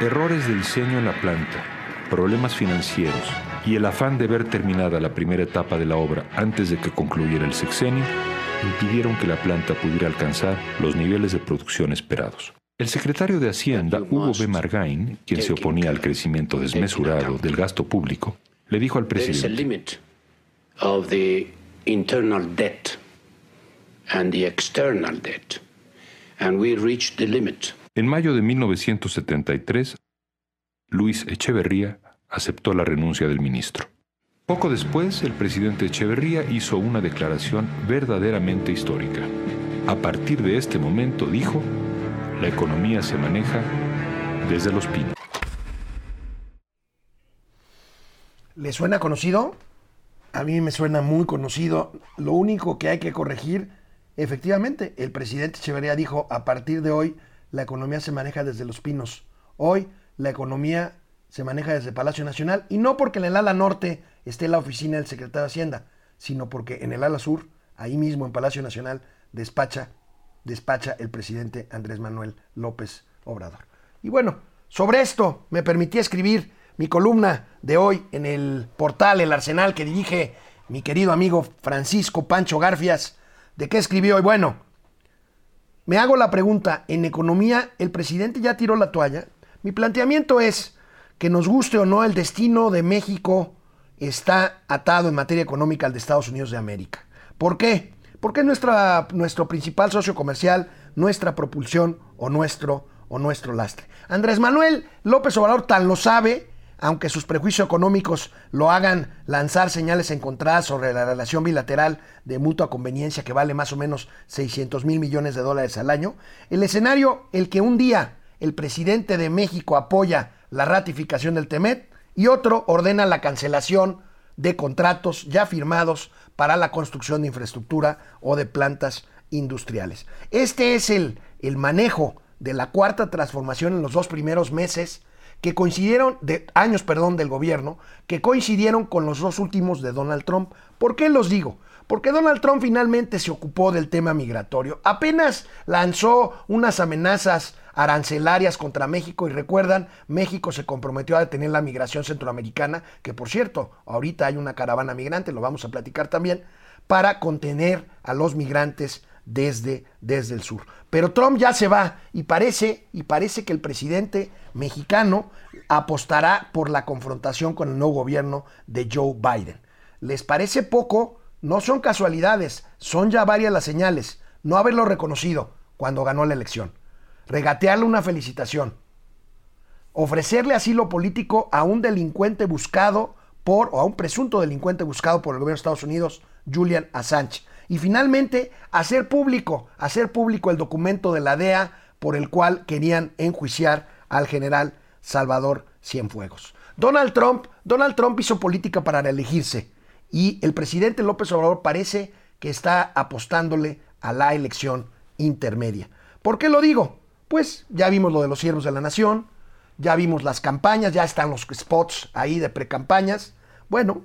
Errores de diseño en la planta, problemas financieros y el afán de ver terminada la primera etapa de la obra antes de que concluyera el sexenio impidieron que la planta pudiera alcanzar los niveles de producción esperados. El secretario de Hacienda, Hugo B. Margain, quien se oponía al crecimiento desmesurado del gasto público, le dijo al presidente, limit of the internal debt and the external debt, and we reached the limit. en mayo de 1973, Luis Echeverría aceptó la renuncia del ministro. Poco después, el presidente Echeverría hizo una declaración verdaderamente histórica. A partir de este momento, dijo, la economía se maneja desde los pinos. ¿Le suena conocido? A mí me suena muy conocido. Lo único que hay que corregir, efectivamente, el presidente Echeverría dijo, a partir de hoy, la economía se maneja desde los pinos. Hoy, la economía se maneja desde Palacio Nacional, y no porque en el ala norte esté la oficina del secretario de Hacienda, sino porque en el ala sur, ahí mismo en Palacio Nacional, despacha, despacha el presidente Andrés Manuel López Obrador. Y bueno, sobre esto me permití escribir mi columna de hoy en el portal El Arsenal que dirige mi querido amigo Francisco Pancho Garfias. ¿De qué escribió hoy? Bueno, me hago la pregunta, ¿en economía el presidente ya tiró la toalla? Mi planteamiento es que nos guste o no, el destino de México está atado en materia económica al de Estados Unidos de América. ¿Por qué? Porque es nuestra, nuestro principal socio comercial, nuestra propulsión o nuestro, o nuestro lastre. Andrés Manuel López Obrador tan lo sabe, aunque sus prejuicios económicos lo hagan lanzar señales encontradas sobre la relación bilateral de mutua conveniencia que vale más o menos 600 mil millones de dólares al año, el escenario, el que un día el presidente de México apoya la ratificación del TEMET y otro ordena la cancelación de contratos ya firmados para la construcción de infraestructura o de plantas industriales. Este es el, el manejo de la cuarta transformación en los dos primeros meses que coincidieron, de años, perdón, del gobierno, que coincidieron con los dos últimos de Donald Trump. ¿Por qué los digo? Porque Donald Trump finalmente se ocupó del tema migratorio. Apenas lanzó unas amenazas arancelarias contra México y recuerdan, México se comprometió a detener la migración centroamericana, que por cierto, ahorita hay una caravana migrante, lo vamos a platicar también, para contener a los migrantes desde, desde el sur. Pero Trump ya se va y parece, y parece que el presidente mexicano apostará por la confrontación con el nuevo gobierno de Joe Biden. ¿Les parece poco? No son casualidades, son ya varias las señales. No haberlo reconocido cuando ganó la elección. Regatearle una felicitación. Ofrecerle asilo político a un delincuente buscado por, o a un presunto delincuente buscado por el gobierno de Estados Unidos, Julian Assange. Y finalmente, hacer público, hacer público el documento de la DEA por el cual querían enjuiciar al general Salvador Cienfuegos. Donald Trump, Donald Trump hizo política para reelegirse y el presidente López Obrador parece que está apostándole a la elección intermedia. ¿Por qué lo digo? Pues ya vimos lo de los siervos de la nación, ya vimos las campañas, ya están los spots ahí de precampañas. Bueno,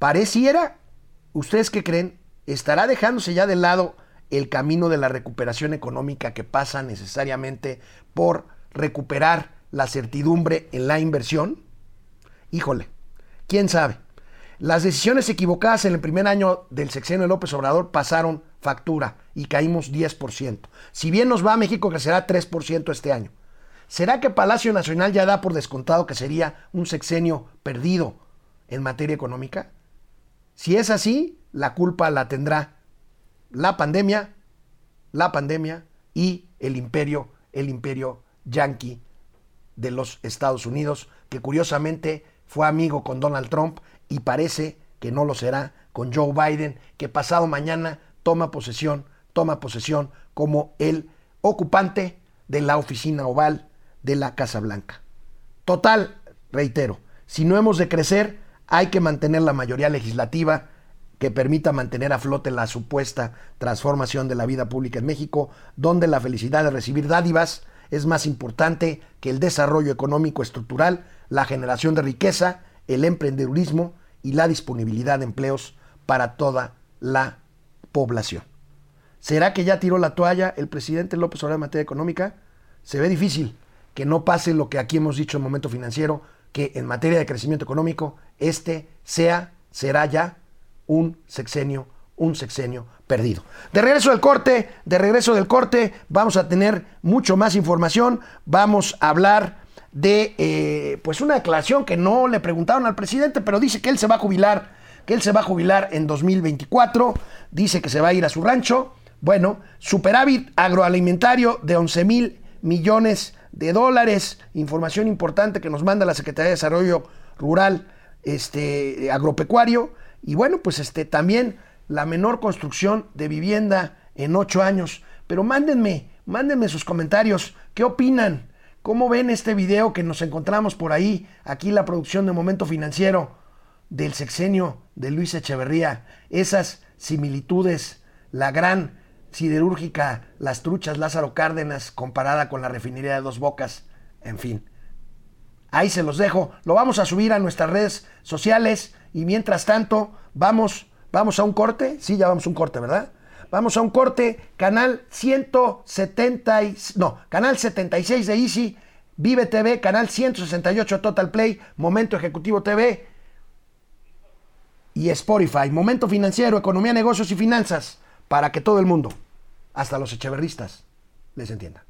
pareciera, ¿ustedes qué creen? ¿Estará dejándose ya de lado el camino de la recuperación económica que pasa necesariamente por recuperar la certidumbre en la inversión? Híjole, quién sabe. Las decisiones equivocadas en el primer año del sexenio de López Obrador pasaron factura y caímos 10%. Si bien nos va, México crecerá 3% este año. ¿Será que Palacio Nacional ya da por descontado que sería un sexenio perdido en materia económica? Si es así, la culpa la tendrá la pandemia, la pandemia y el imperio, el imperio yanqui de los Estados Unidos, que curiosamente fue amigo con Donald Trump y parece que no lo será con Joe Biden, que pasado mañana toma posesión, toma posesión como el ocupante de la oficina oval de la Casa Blanca. Total, reitero, si no hemos de crecer, hay que mantener la mayoría legislativa que permita mantener a flote la supuesta transformación de la vida pública en México, donde la felicidad de recibir dádivas es más importante que el desarrollo económico estructural, la generación de riqueza, el emprendedurismo y la disponibilidad de empleos para toda la población. ¿Será que ya tiró la toalla el presidente López Obrador en materia económica? Se ve difícil que no pase lo que aquí hemos dicho en momento financiero, que en materia de crecimiento económico, este sea, será ya un sexenio, un sexenio perdido. De regreso del corte, de regreso del corte, vamos a tener mucho más información, vamos a hablar de eh, pues una declaración que no le preguntaron al presidente, pero dice que él se va a jubilar, que él se va a jubilar en 2024, dice que se va a ir a su rancho. Bueno, superávit agroalimentario de 11 mil millones de dólares, información importante que nos manda la Secretaría de Desarrollo Rural este, Agropecuario, y bueno, pues este, también la menor construcción de vivienda en ocho años. Pero mándenme, mándenme sus comentarios, ¿qué opinan? ¿Cómo ven este video que nos encontramos por ahí, aquí la producción de Momento Financiero del sexenio de Luis Echeverría? Esas similitudes, la gran siderúrgica Las Truchas Lázaro Cárdenas comparada con la refinería de Dos Bocas, en fin. Ahí se los dejo, lo vamos a subir a nuestras redes sociales y mientras tanto vamos, vamos a un corte, sí, ya vamos a un corte, ¿verdad? Vamos a un corte, canal 170, no, canal 76 de Easy, Vive TV, canal 168 Total Play, Momento Ejecutivo TV y Spotify, Momento Financiero, Economía, Negocios y Finanzas para que todo el mundo, hasta los echeverristas, les entienda.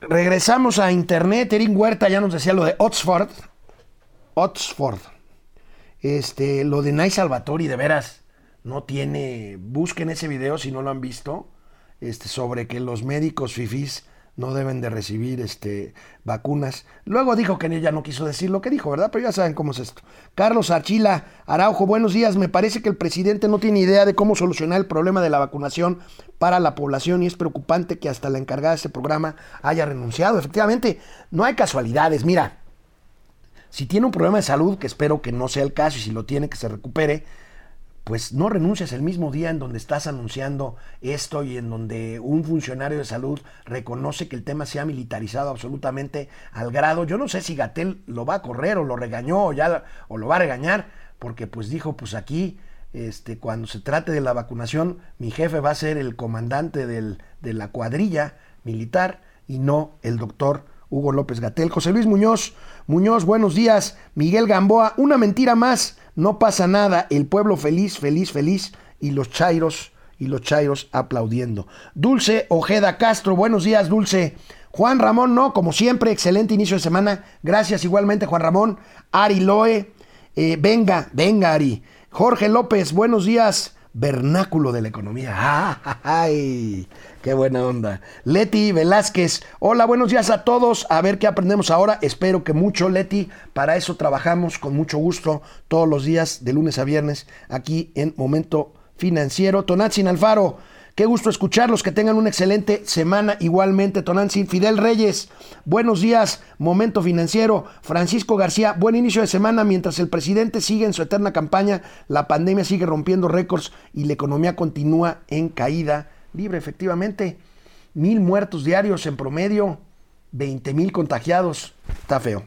Regresamos a internet. Erin Huerta ya nos decía lo de Oxford. Oxford. Este, lo de Nay Salvatori, de veras, no tiene. Busquen ese video si no lo han visto. Este, sobre que los médicos fifís no deben de recibir este, vacunas. Luego dijo que ella no quiso decir lo que dijo, ¿verdad? Pero ya saben cómo es esto. Carlos Archila Araujo, buenos días. Me parece que el presidente no tiene idea de cómo solucionar el problema de la vacunación para la población y es preocupante que hasta la encargada de este programa haya renunciado. Efectivamente, no hay casualidades. Mira, si tiene un problema de salud, que espero que no sea el caso y si lo tiene, que se recupere, pues no renuncias el mismo día en donde estás anunciando esto y en donde un funcionario de salud reconoce que el tema se ha militarizado absolutamente al grado. Yo no sé si Gatel lo va a correr o lo regañó o ya o lo va a regañar, porque pues dijo, pues aquí este, cuando se trate de la vacunación, mi jefe va a ser el comandante del, de la cuadrilla militar y no el doctor Hugo López Gatel. José Luis Muñoz, Muñoz, buenos días. Miguel Gamboa, una mentira más no pasa nada, el pueblo feliz, feliz, feliz, y los chairos, y los chairos aplaudiendo. Dulce Ojeda Castro, buenos días, Dulce. Juan Ramón, no, como siempre, excelente inicio de semana. Gracias igualmente, Juan Ramón. Ari Loe, eh, venga, venga, Ari. Jorge López, buenos días. Vernáculo de la economía. ¡Ay! ¡Qué buena onda! Leti Velázquez, hola, buenos días a todos. A ver qué aprendemos ahora. Espero que mucho, Leti. Para eso trabajamos con mucho gusto todos los días, de lunes a viernes, aquí en Momento Financiero. Tonatsin Alfaro, Qué gusto escucharlos, que tengan una excelente semana igualmente, Tonantzin. Fidel Reyes, buenos días, momento financiero. Francisco García, buen inicio de semana. Mientras el presidente sigue en su eterna campaña, la pandemia sigue rompiendo récords y la economía continúa en caída libre, efectivamente. Mil muertos diarios en promedio, 20 mil contagiados. Está feo.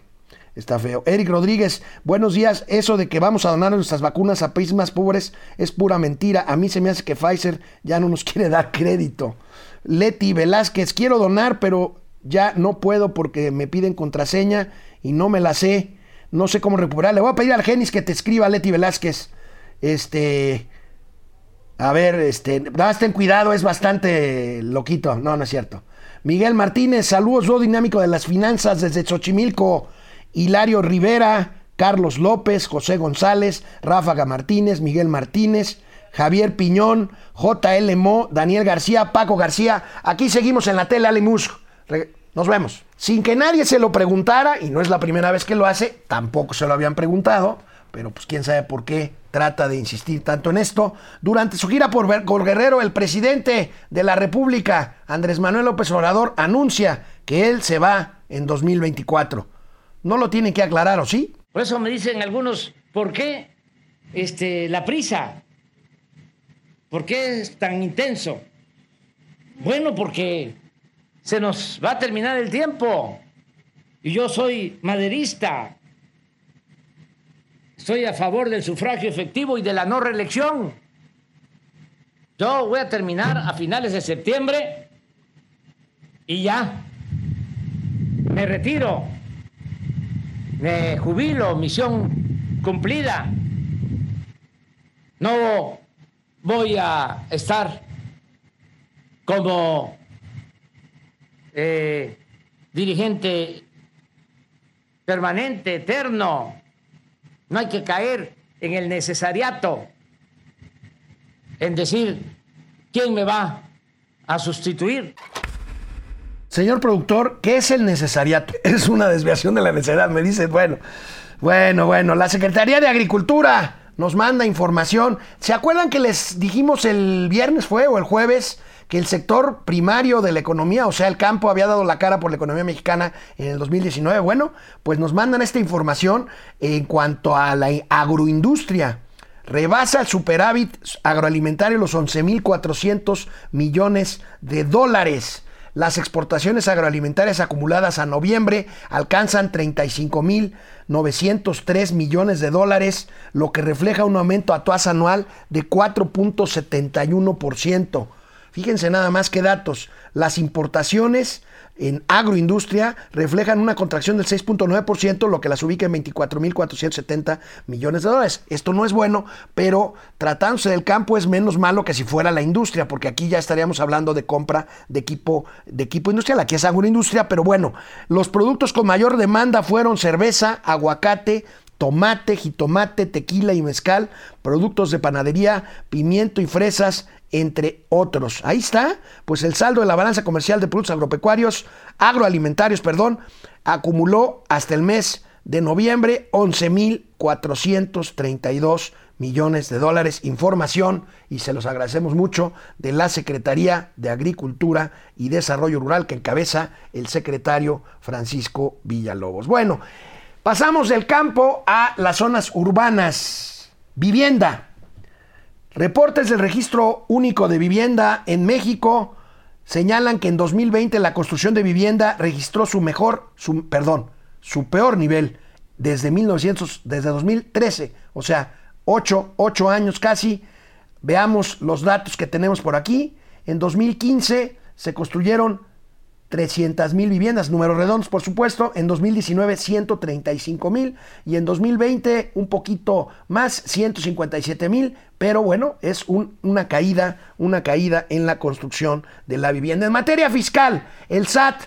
Está feo. Eric Rodríguez, buenos días. Eso de que vamos a donar nuestras vacunas a países más pobres es pura mentira. A mí se me hace que Pfizer ya no nos quiere dar crédito. Leti Velázquez, quiero donar, pero ya no puedo porque me piden contraseña y no me la sé. No sé cómo recuperar. Le voy a pedir al Genis que te escriba, Leti Velázquez. Este. A ver, este. Nada más ten cuidado, es bastante loquito. No, no es cierto. Miguel Martínez, saludos, yo dinámico de las finanzas desde Xochimilco. Hilario Rivera, Carlos López, José González, Ráfaga Martínez, Miguel Martínez, Javier Piñón, JL Mo, Daniel García, Paco García. Aquí seguimos en la tele, Alimus. Nos vemos. Sin que nadie se lo preguntara, y no es la primera vez que lo hace, tampoco se lo habían preguntado, pero pues quién sabe por qué trata de insistir tanto en esto. Durante su gira por, Guerrero, el presidente de la República, Andrés Manuel López Obrador, anuncia que él se va en 2024. No lo tienen que aclarar, ¿o sí? Por eso me dicen algunos, ¿por qué este, la prisa? ¿Por qué es tan intenso? Bueno, porque se nos va a terminar el tiempo. Y yo soy maderista. Estoy a favor del sufragio efectivo y de la no reelección. Yo voy a terminar a finales de septiembre y ya me retiro me jubilo, misión cumplida. No voy a estar como eh, dirigente permanente, eterno. No hay que caer en el necesariato, en decir quién me va a sustituir. Señor productor, ¿qué es el necesariato? Es una desviación de la necesidad. Me dice, bueno, bueno, bueno, la Secretaría de Agricultura nos manda información. ¿Se acuerdan que les dijimos el viernes fue o el jueves que el sector primario de la economía, o sea, el campo, había dado la cara por la economía mexicana en el 2019? Bueno, pues nos mandan esta información en cuanto a la agroindustria. Rebasa el superávit agroalimentario los 11.400 millones de dólares. Las exportaciones agroalimentarias acumuladas a noviembre alcanzan 35.903 millones de dólares, lo que refleja un aumento a tasa anual de 4.71%. Fíjense nada más que datos. Las importaciones en agroindustria reflejan una contracción del 6.9%, lo que las ubica en 24.470 millones de dólares. Esto no es bueno, pero tratándose del campo es menos malo que si fuera la industria, porque aquí ya estaríamos hablando de compra de equipo, de equipo industrial. Aquí es agroindustria, pero bueno, los productos con mayor demanda fueron cerveza, aguacate, tomate, jitomate, tequila y mezcal, productos de panadería, pimiento y fresas, entre otros. Ahí está, pues el saldo de la balanza comercial de productos agropecuarios, agroalimentarios, perdón, acumuló hasta el mes de noviembre 11.432 millones de dólares. Información, y se los agradecemos mucho, de la Secretaría de Agricultura y Desarrollo Rural que encabeza el secretario Francisco Villalobos. Bueno, pasamos del campo a las zonas urbanas. Vivienda. Reportes del Registro Único de Vivienda en México señalan que en 2020 la construcción de vivienda registró su mejor, su, perdón, su peor nivel desde 1900, desde 2013, o sea, 8, 8 años casi. Veamos los datos que tenemos por aquí. En 2015 se construyeron 300 mil viviendas, números redondos por supuesto, en 2019 135 mil y en 2020 un poquito más, 157 mil, pero bueno, es un- una caída, una caída en la construcción de la vivienda. En materia fiscal, el SAT,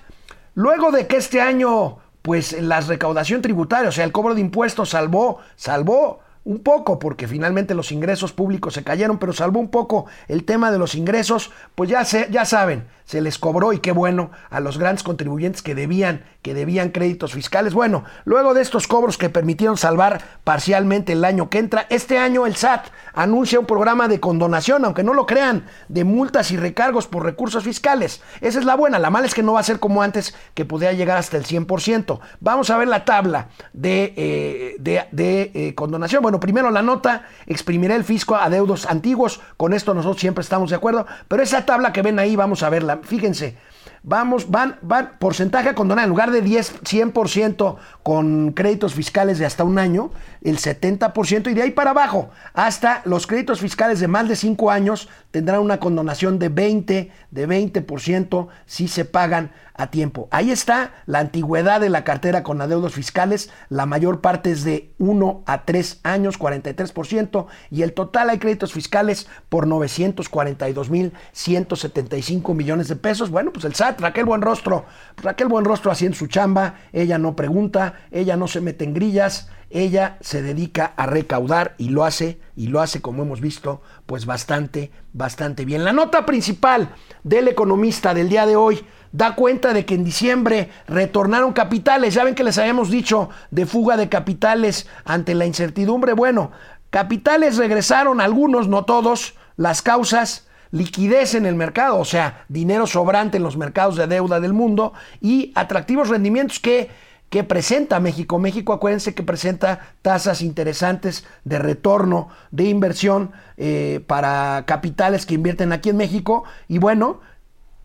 luego de que este año, pues la recaudación tributaria, o sea, el cobro de impuestos salvó, salvó un poco, porque finalmente los ingresos públicos se cayeron, pero salvó un poco el tema de los ingresos, pues ya, se, ya saben, se les cobró y qué bueno a los grandes contribuyentes que debían, que debían créditos fiscales. Bueno, luego de estos cobros que permitieron salvar parcialmente el año que entra, este año el SAT anuncia un programa de condonación, aunque no lo crean, de multas y recargos por recursos fiscales. Esa es la buena, la mala es que no va a ser como antes, que podía llegar hasta el 100%. Vamos a ver la tabla de, eh, de, eh, condonación. Bueno, primero la nota, exprimirá el fisco a deudos antiguos, con esto nosotros siempre estamos de acuerdo, pero esa tabla que ven ahí, vamos a verla, fíjense. Vamos, van, van, porcentaje a condonar, en lugar de 10, 100% con créditos fiscales de hasta un año, el 70% y de ahí para abajo, hasta los créditos fiscales de más de 5 años tendrán una condonación de 20, de 20% si se pagan a tiempo. Ahí está la antigüedad de la cartera con adeudos fiscales, la mayor parte es de 1 a 3 años, 43%, y el total hay créditos fiscales por 942 mil 175 millones de pesos. Bueno, pues el SAT, Raquel Buenrostro, Raquel Buenrostro haciendo su chamba, ella no pregunta, ella no se mete en grillas, ella se dedica a recaudar y lo hace, y lo hace como hemos visto, pues bastante, bastante bien. La nota principal del economista del día de hoy da cuenta de que en diciembre retornaron capitales. Ya ven que les habíamos dicho de fuga de capitales ante la incertidumbre. Bueno, capitales regresaron, algunos, no todos, las causas liquidez en el mercado, o sea, dinero sobrante en los mercados de deuda del mundo y atractivos rendimientos que, que presenta México. México, acuérdense que presenta tasas interesantes de retorno de inversión eh, para capitales que invierten aquí en México y bueno,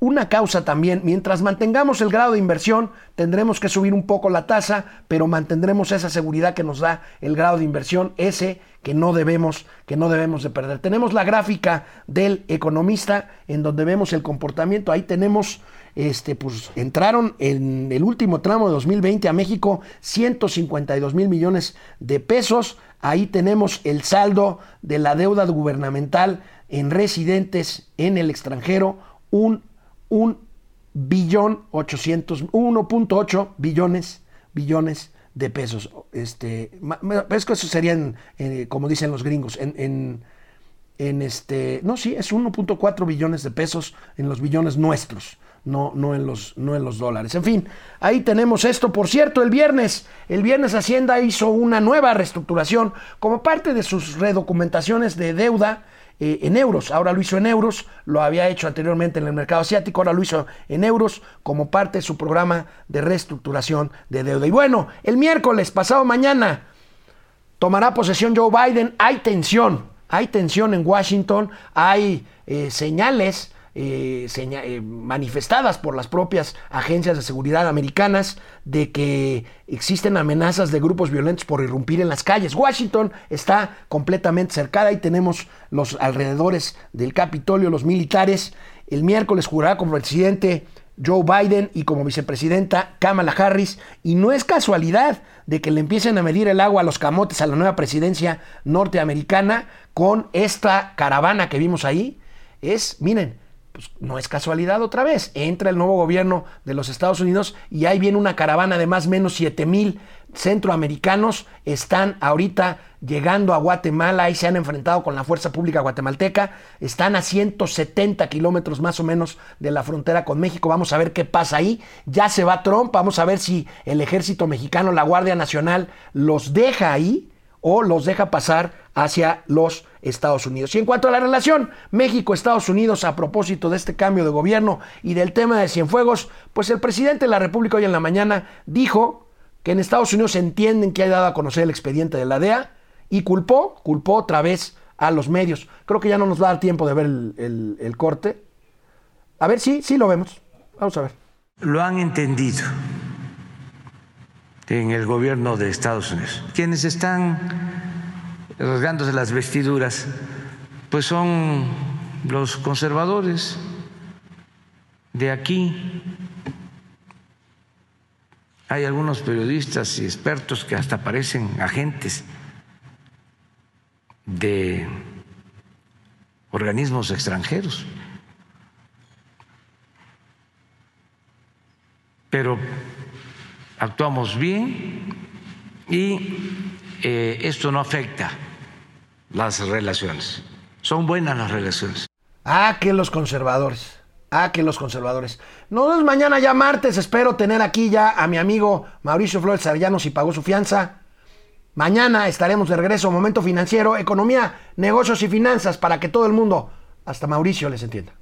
una causa también, mientras mantengamos el grado de inversión, tendremos que subir un poco la tasa, pero mantendremos esa seguridad que nos da el grado de inversión, ese que no debemos, que no debemos de perder. Tenemos la gráfica del economista en donde vemos el comportamiento. Ahí tenemos, este, pues entraron en el último tramo de 2020 a México 152 mil millones de pesos. Ahí tenemos el saldo de la deuda gubernamental en residentes en el extranjero, un un billón 800, 1.8 billones, billones de pesos. Este, es que eso serían, como dicen los gringos, en, en, en este, no, sí, es 1.4 billones de pesos en los billones nuestros. No, no, en los, no en los dólares. En fin, ahí tenemos esto. Por cierto, el viernes, el viernes Hacienda hizo una nueva reestructuración como parte de sus redocumentaciones de deuda eh, en euros. Ahora lo hizo en euros, lo había hecho anteriormente en el mercado asiático, ahora lo hizo en euros como parte de su programa de reestructuración de deuda. Y bueno, el miércoles, pasado mañana, tomará posesión Joe Biden. Hay tensión, hay tensión en Washington, hay eh, señales. Eh, eh, manifestadas por las propias agencias de seguridad americanas de que existen amenazas de grupos violentos por irrumpir en las calles. Washington está completamente cercada y tenemos los alrededores del Capitolio, los militares. El miércoles jurará como presidente Joe Biden y como vicepresidenta Kamala Harris. Y no es casualidad de que le empiecen a medir el agua a los camotes a la nueva presidencia norteamericana con esta caravana que vimos ahí. Es, miren, pues no es casualidad otra vez. Entra el nuevo gobierno de los Estados Unidos y ahí viene una caravana de más o menos 7 mil centroamericanos. Están ahorita llegando a Guatemala y se han enfrentado con la fuerza pública guatemalteca. Están a 170 kilómetros más o menos de la frontera con México. Vamos a ver qué pasa ahí. Ya se va Trump. Vamos a ver si el ejército mexicano, la Guardia Nacional, los deja ahí o los deja pasar hacia los Estados Unidos. Y en cuanto a la relación México-Estados Unidos a propósito de este cambio de gobierno y del tema de Cienfuegos, pues el presidente de la República hoy en la mañana dijo que en Estados Unidos entienden que ha dado a conocer el expediente de la DEA y culpó, culpó otra vez a los medios. Creo que ya no nos va a dar tiempo de ver el, el, corte. A ver, sí, sí lo vemos. Vamos a ver. Lo han entendido en el gobierno de Estados Unidos. Quienes están rasgándose las vestiduras, pues son los conservadores de aquí, Hay algunos periodistas y expertos que hasta parecen agentes de organismos extranjeros. Pero actuamos bien y eh, esto no afecta las relaciones. Son buenas las relaciones. Ah, que los conservadores. Ah, que los conservadores. No es mañana ya martes. Espero tener aquí ya a mi amigo Mauricio Flores Arellano si pagó su fianza. Mañana estaremos de regreso. Momento financiero, economía, negocios y finanzas para que todo el mundo, hasta Mauricio, les entienda.